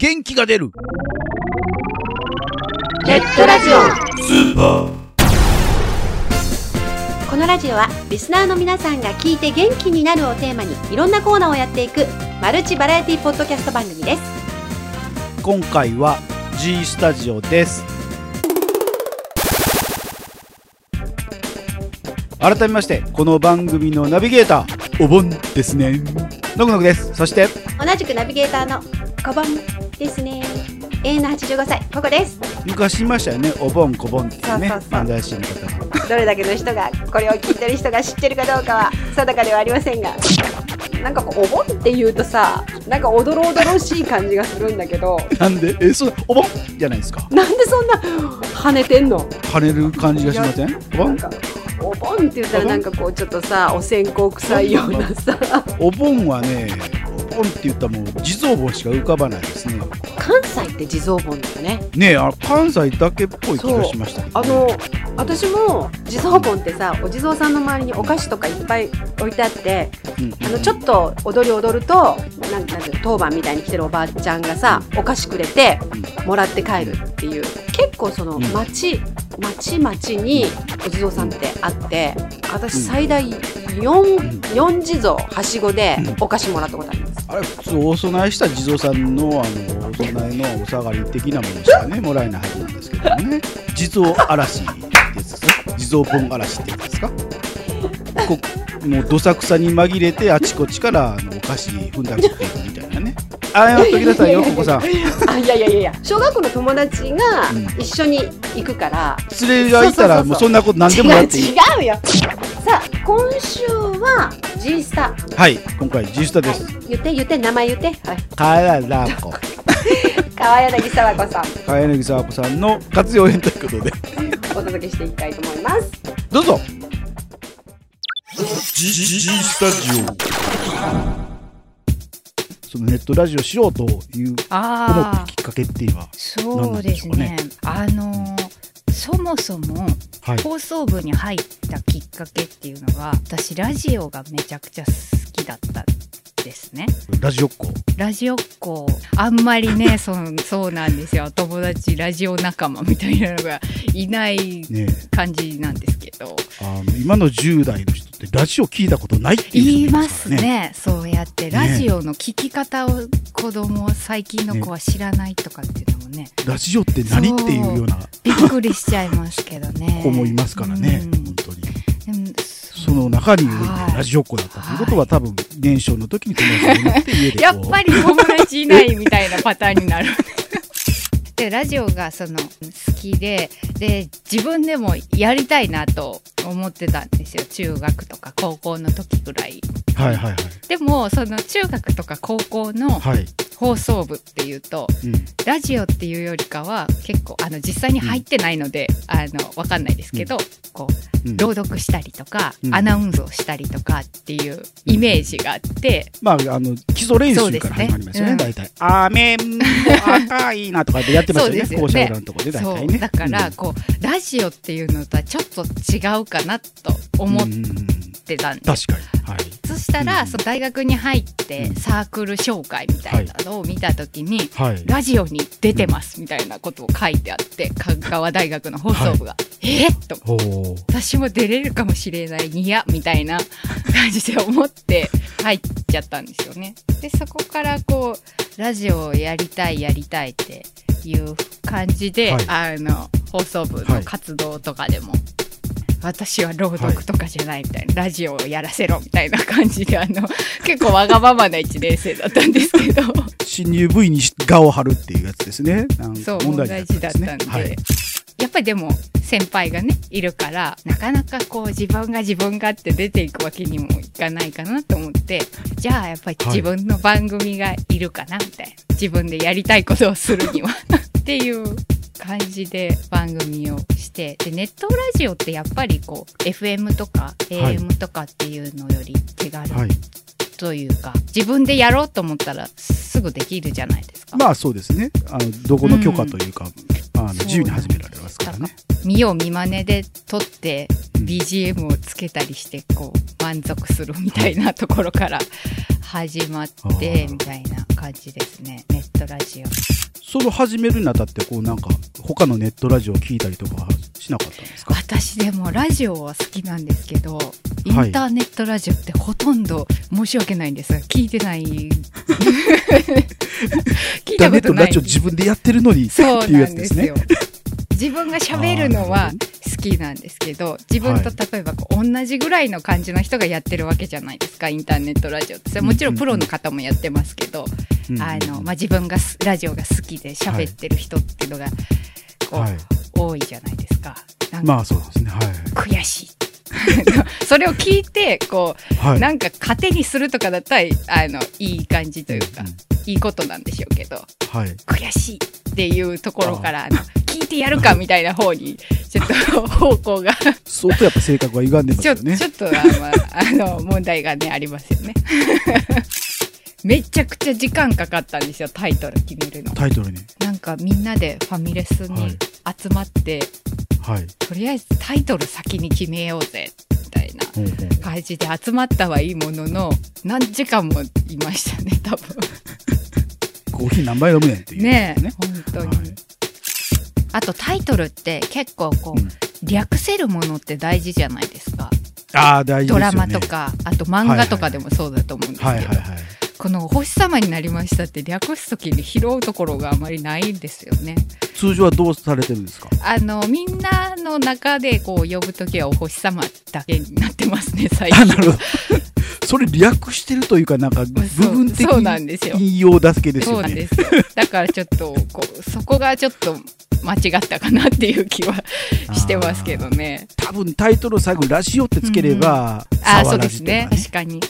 元気が出る。ネットラジオ。スーパー。このラジオはリスナーの皆さんが聞いて元気になるをテーマにいろんなコーナーをやっていくマルチバラエティポッドキャスト番組です。今回は G スタジオです。改めましてこの番組のナビゲーターお盆ですね。のぐのぐです。そして同じくナビゲーターのコボンですね。永遠の85歳ココです。昔いましたよね。お盆こぼんってね漫才師の方がどれだけの人がこれを聞いてる人が知ってるかどうかは定かではありませんが。なんかこうお盆って言うとさなんかおどろおどろしい感じがするんだけど。なんで？えそうお盆じゃないですか。なんでそんな跳ねてんの？跳ねる感じがしません？お盆お盆って言ったらなんかこうちょっとさお線香臭いようなさ。お盆はねお盆って言ったらもう地蔵盆しか浮かばないですね。関西って地蔵盆だよね。ねえあ関西だけっぽい気がしましたけど、ね、あの私も地蔵盆ってさお地蔵さんの周りにお菓子とかいっぱい置いてあってうんあのちょっと踊り踊るとなんなんていうの当番みたいに来てるおばあちゃんがさお菓子くれてもらって帰るっていう。結構そのうん。町町町にお地蔵さんってあって私うん最大 4, 4地蔵はしごでお菓子もらったことあります。あれ普通お供えした地蔵さんのあのお供えのお下がり的なものしかねもらえないはずなんですけどもね。地蔵嵐地蔵盆嵐ってやつですか？こもうどさくさに紛れてあちこちからあのお菓子踏んだりっていくみたいなね。あやっときなさいよ ここさん。あいやいやいや。小学校の友達がうん。一緒に行くから、連れがいたらもうそんなこと何でもやっていい違うよ。さあ今週は G スタ。はい今回 G スタです。言って言って名前言って。はい。かららこ川柳沢子さん。か柳沢子さんの活用編ということでお届けしていきたいと思います。どうぞ。G, G, G スタジそのネットラジオしようという思ああったきっかけっていうのはそうですね。あのーそもそもはい。放送部に入ったきっかけっていうのが私ラジオがめちゃくちゃ好きだった。んですね。ラジオっ子。ラジオっ子。あんまりね そうそうなんですよ。友達ラジオ仲間みたいなのがいないね感じなんですけど。あの今の10代の人ってラジオ聞いたことないっていう人も言いますね。そうやってラジオの聞き方を子供最近の子は知らないとかっていうのもね。ラジオって何っていうような。びっくりしちゃいますけどね。子もいますからね、うん。本当にその中にラジオっ子だったということは多分年少の時に友達がいて家でこうやっぱり友達いないみたいなパターンになる。でラジオがその好きでで自分でもやりたいなと思ってたんですよ。中学とか高校の時ぐらい。はいはいはい。でもその中学とか高校のはい、放送部っていうとうん、ラジオっていうよりかは結構あの実際に入ってないので、あのわかんないですけど、こううん。朗読したりとか、うん。アナウンスをしたりとかっていうイメージがあって、まああの基礎練習から始まりますよねそう大体「雨も赤いな」とかやってますよね。ね。校舎裏のところで大そ体ね。う。だから、うんこうラジオっていうのとはちょっと違うかなと思ってたんです、確かにはいそしたら、うんその大学に入ってうん。サークル紹介みたいなのを見た時に、はい。ラジオに出てますみたいなことを書いてあって香川大学の放送部が「え？っ?」と私も出れるかもしれない。にやみたいな感じで思って入っちゃったんですよね。でそこからこうラジオをやりたいやりたいっていう感じで、はい。あの放送部の活動とかでも、私は朗読とかじゃないみたいな、ラジオをやらせろみたいな感じであの 結構わがままな1年生だったんですけど。新入部員に画を貼るっていうやつですね。そう問題大になったん事だったんで、やっぱりでも先輩がねいるからなかなかこう自分が自分がって出ていくわけにもいかないかなと思ってじゃあやっぱりはい自分の番組がいるかなみたいな、自分でやりたいことをするには。っていう感じで番組をしてでネットラジオってやっぱりこう FM とかい。AM とかっていうのより手軽はい。というか、自分でやろうと思ったらすぐできるじゃないですか。まあそうですね。あのどこの許可というか、あの自由に始められますからね、見よう見まねで撮ってうん。BGM をつけたりしてこう満足するみたいなところから始まってみたいな感じですね。ネットラジオ。それを始めるにあたってこうなんか他のネットラジオを聞いたりとかはしなかったんですか？私でもラジオは好きなんですけどインターネットラジオってほとんど申し訳ないんですが聞いてない 聞いインターネットたことない。ラジオ自分でやってるのにっていうやつですすよ。自分が喋るのは好きなんですけど自分と例えばこう同じぐらいの感じの人がやってるわけじゃないですかインターネットラジオって。それはもちろんプロの方もやってますけど、うんあのまあ、自分がすラジオが好きで喋ってる人っていうのがこう、はい。多いじゃないですかまあそうですね。はい。悔しい それを聞いてこうはい。なんか糧にするとかだったらあのいい感じというか、うんいいことなんでしょうけどはい。悔しいっていうところから あの聞いてやるかみたいな方にちょっと方向が相当やっぱ性格が歪んでますちょ,、よね。ちょっとあ、まあ、あの問題がねありますよね。めちゃくちゃ時間かかったんですよタイトル決めるの。タイトルに。なんかみんなでファミレスに集まって、はいとりあえずタイトル先に決めようぜみたいな感じで集まったはいいものの何時間もいましたね多分。コーヒー何杯飲むねんっていう。ねえね。本当に、はい。あとタイトルって結構こう、うん。略せるものって大事じゃないですかああ大事ですよねドラマとかあと漫画とかでもそうだと思うんですけど、はいはいはいこの「お星様になりました」って略す時に拾うところがあまりないんですよね。通常はどうされてるんですか？あのみんなの中でこう呼ぶ時はお星様だけになってますね最近あなるほど。それ略してるというかなんか部分的そうなんですよ。引用だけですそうよねなんですよ。だからちょっとこうそこがちょっと間違ったかなっていう気はしてますけどね。多分タイトルを最後にラジオってつければ、あそうですね。確かに。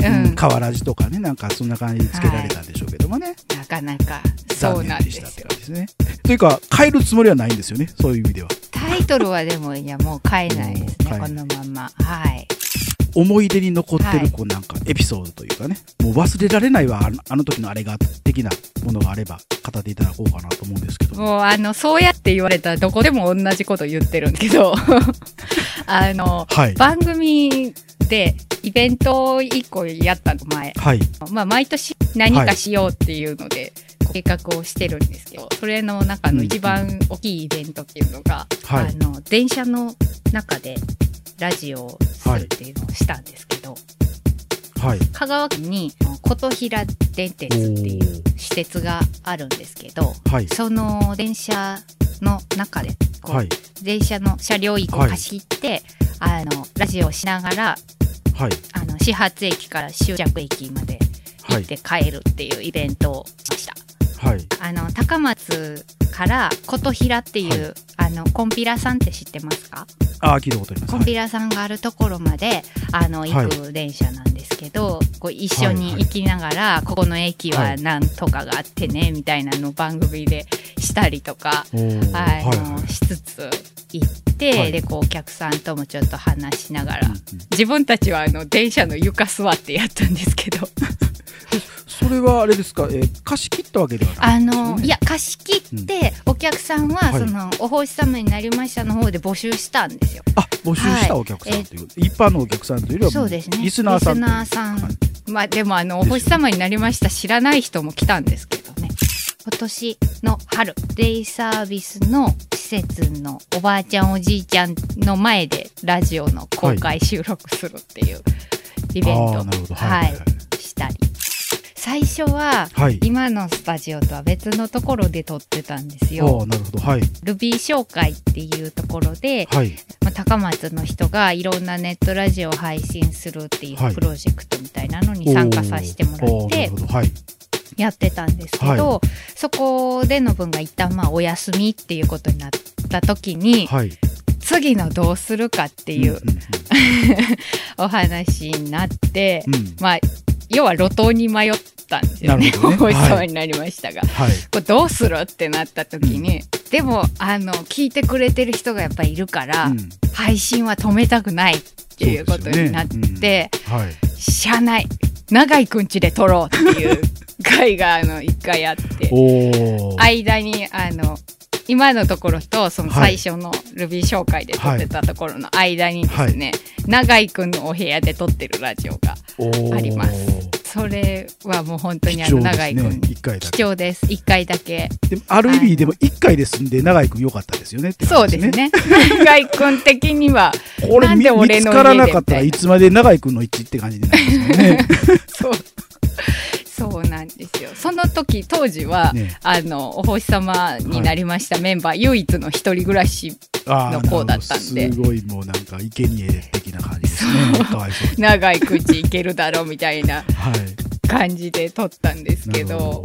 ううん。ん、川ラジとかねなんかそんな感じでつけられたんでしょうけどもね、なかなかそうなんでしたって感じですね。というか変えるつもりはないんですよねそういう意味では。タイトルはでもいやもう変えないですねはい。このまま。はい。思い出に残ってはいるこうなんかエピソードというかね、もう忘れられないわあのあの時のあれが的なものがあれば語っていただこうかなと思うんですけども。うあのそうやって言われたらどこでも同じこと言ってるんですけど。あのはい。番組でイベントを1個やったの前、はい。まあ、毎年何かしようっていうので、計画をしてるんですけどそれの中の一番大きいイベントっていうのが、はい。あの電車の中でラジオをするっていうのをしたんですけど、はい。香川県に琴平電鉄っていう私鉄があるんですけどはい。その電車の中でこう、はい。電車の車両1個貸し切って、あのラジオをしながらはいあの始発駅から終着駅まで行って帰るっていうイベントをしました。はいあの高松から琴平っていう、あのコンピラさんって知ってますか？ああ聞いたことあります。コンピラさんがあるところまであの行く電車なんですけど、こう一緒に行きながら、ここの駅はなんとかがあってねみたいなのを番組でしたりとか、あはいのはい。しつつ行って、はい。でこうお客さんともちょっと話しながら、うんうん。自分たちはあの電車の床座ってやったんですけどそれはあれですか、えー貸し切ったわけではあのいや貸し切って、お客さんは、はい。そのお星様になりましたの方で募集したんですよ。あ募集したお客さんという、一般のお客さんというよりはそうですね。リスナーさん。リスナーさん。はい。まあでもあのお星様になりました。知らない人も来たんですけどね。今年の春デイサービスの施設のおばあちゃんおじいちゃんの前でラジオの公開収録するっていうイベント、なるほど。ははいい。はい最初ははい。今のスタジオとは別のところで撮ってたんですあよ。あなるほど。はい。ルビー紹介っていうところで、はい。まあ、高松の人がいろんなネットラジオを配信するっていうはい。プロジェクトみたいなのに参加させてもらってはい。やってたんですけど、はそこでの分が一旦まあお休みっていうことになった時に、はい。次のどうするかっていううん お話になって、うんうんうん。まあ要は路頭に迷ったんですよね。ね。お星様になりましたが。はい。これどうするってなった時に、でもあの聞いてくれてる人がやっぱりいるから、うん。配信は止めたくないっていうことになって、そうですよね。はい。しゃあない。長井くんちで撮ろうっていう回があの一回あって。間にあの今のところとそのはい最初のルビー紹介で撮ってたところの間にですね、永井くんのお部屋で撮ってるラジオがありますそれはもう本当にあの貴重です永井くんね一回だ貴け重です。1回だけ。でもある意味でも一回で済んで永井君良かったですよねってそうですね。永井くん的には。これ見なんで俺見つのからなかったらいつまで永井君の位置って感じになりますよね。そう。そうなんですよ。その時当時は、ね。あのお星様になりましたメンバー、唯一の一人暮らしあの子だったんで。すごいもうなんか生贄的な感じですね。長い口いけるだろうみたいなはい。感じで撮ったんですけどなるほ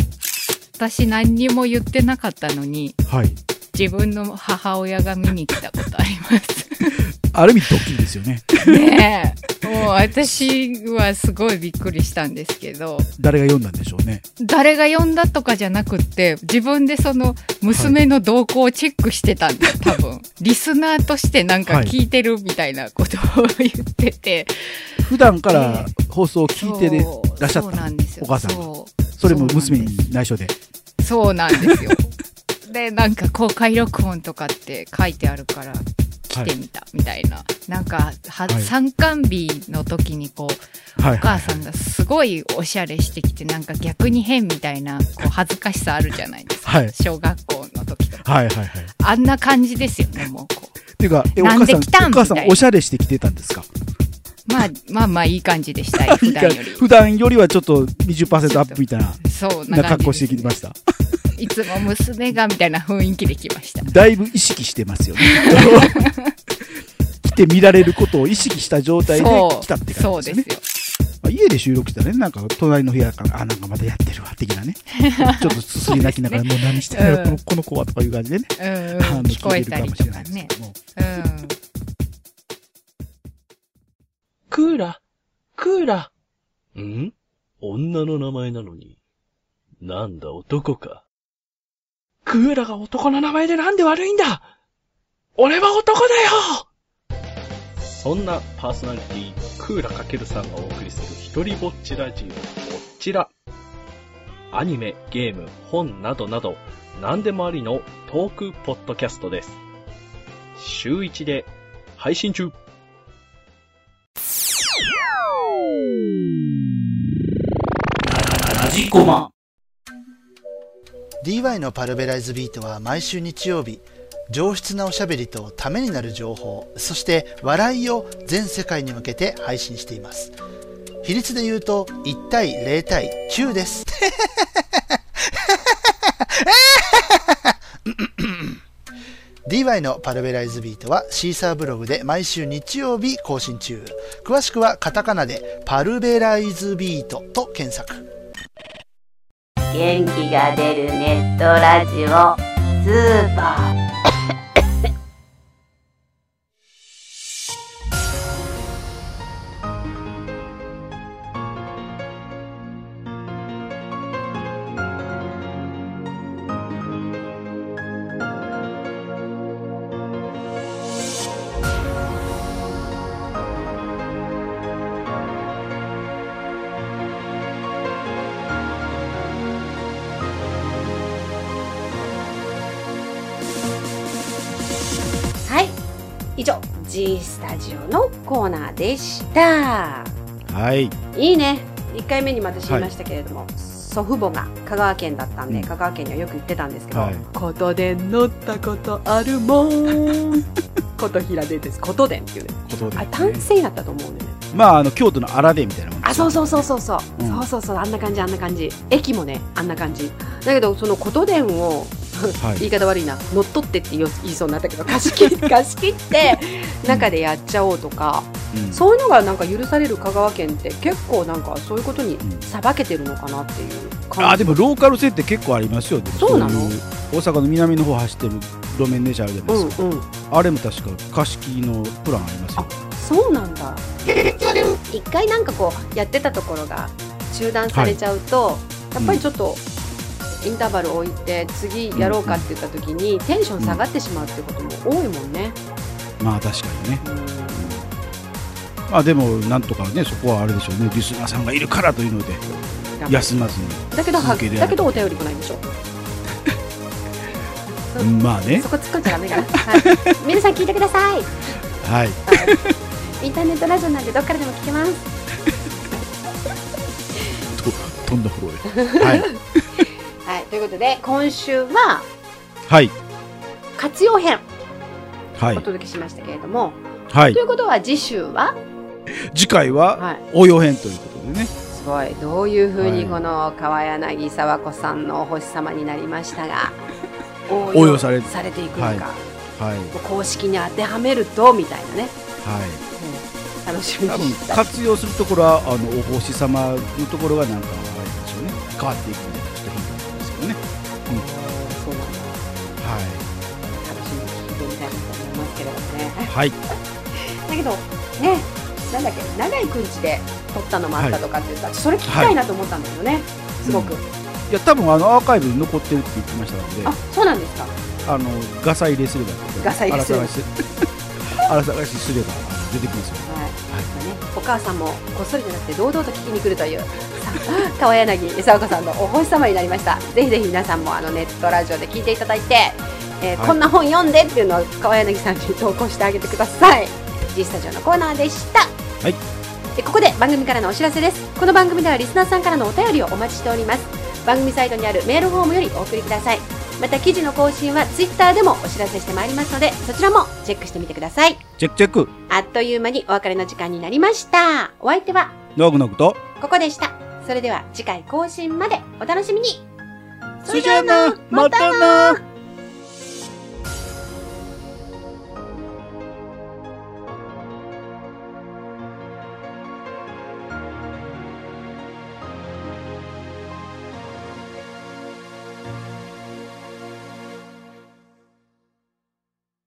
私何にも言ってなかったのにはい。自分の母親が見に来たことあります。ある意味ドッキリですよね。ねえもう私はすごいびっくりしたんですけど。誰が読んだんでしょうね。誰が呼んだとかじゃなくって自分でその娘の動向をチェックしてたんだ、多分。リスナーとしてなんか聞いてるみたいなことを言ってて、普段から放送を聞いてらっしゃったお母さん。それも娘に内緒で。そうなんですよ。でなんか公開録音とかって書いてあるから来てみたみたいな、なんかは、はい。参観日の時にこうはいお母さんがすごいおしゃれしてきてなんか逆に変みたいなこう 恥ずかしさあるじゃないですか、はい。小学校の時とか。はいはいはい。あんな感じですよねもうこっていうかえお母さんお母さんおしゃれしてきてたんですか？うまあまあまあいい感じでした。よ普段より。普段よりはちょっと20%アップみたいなそうな格好してききましたいつも娘がみたいな雰囲気で来ました。だいぶ意識してますよね。来て見られることを意識した状態でそう来たってそうで感じですねまあ家で収録したらね。なんか隣の部屋からあなんかまだやってるわ的なね。ちょっとすすり泣きながら、もう何してるの、うん。このこの子はとかいう感じでね。うんあの聞こえたりとか聞いてるかもしれないですねけども。うん。クーラ、クーラ。ん？女の名前なのに。なんだ男か。クーラが男の名前でなんで悪いんだ？俺は男だよそんなパーソナリティ、クーラかけるさんがお送りする一人ぼっちラジオ、こちら。アニメ、ゲーム、本などなど、何でもありのトークポッドキャストです。週1で配信中ラジコマ DY のパルベライズビートは毎週日曜日上質なおしゃべりとためになる情報そして笑いを全世界に向けて配信しています。比率で言うと1対0対9です。DY のパルベライズビートはシーサーブログで毎週日曜日更新中。詳しくはカタカナでパルベライズビートと検索。元気が出るネットラジオスーパー。G スタジオのコーナーでした。はい。いいね。1回目にも私言いましたけれども、祖父母が香川県だったんで、うん。香川県にはよく行ってたんですけど、はい。琴電乗ったことあるもん。琴平でです。琴電っていうね。ことで、あね、単線やったと思うね。まああの京都の荒でみたいなもんあそうそうそうそうそう、うん。そうそうそう。あんな感じあんな感じ。駅もねあんな感じ。だけどその琴電をはい。言い方悪いな。乗っ取ってって言い言いそうになったけど貸し切 貸し切って中でやっちゃおうとか、うん。そういうのがなんか許される香川県って結構なんかそういうことにん。さばけてるのかなっていう感じ。あでもローカル線って結構ありますよそうなの？い大阪の南の方走ってる路面電車あるじゃないうですか、んうん。あれも確か貸し切りのプランありますよそうなんだ。一回なんかこうやってたところが中断されちゃうと、やっぱりちょっとインターバル置いて次やろうかって言った時にテンション下がってしまうってことも多いもんね、まあ確かにね。うん。まあでもなんとかねそこはあれでしょうね。リスナーさんがいるからというので休まずに。だけどはだけどお便り来ないんでしょ。まあね。そこ突っ込んじゃダメかな、はい、皆さん聞いてください。はい。インターネットラジオなんでどっからでも聞けます。ととんだフローへ。はいはいということで今週ははい。活用編はい。お届けしましたけれども、はい。ということは次週は？次回ははい。応用編ということでね。すごい。どういうふうにはい。この川柳沢子さんのお星様になりましたが応 応用されされていくのか、はい。公式に当てはめるとみたいなね、はい。うん。楽しみに活用するところはあのお星様のところがなんかあれでしょうね。変わっていくはい。だけどねなんだっけ長いくんちで撮ったのもあったとかって言ったら、それ聞きたいなと思ったんだけどね、すごく、いや多分あのアーカイブに残ってるって言ってましたので。あそうなんですか。あのガサ入れすればガサ入れすれば 荒探しすれば出てきますよはい、はい。まあね、お母さんもこっそりじゃなくて堂々と聞きに来るというさ 川柳沙子さんのお星様になりました。ぜひぜひ皆さんもあのネットラジオで聞いていただいて、えーはい。こんな本読んでっていうのを川柳さんに投稿してあげてください。G スタジオのコーナーでした。はい。でここで番組からのお知らせです。この番組ではリスナーさんからのお便りをお待ちしております。番組サイトにあるメールフォームよりお送りください。また記事の更新はツイッターでもお知らせしてまいりますのでそちらもチェックしてみてください。チェックチェック。あっという間にお別れの時間になりました。お相手は？ノグノグと。ここでした。それでは次回更新までお楽しみに。それじゃあな。またな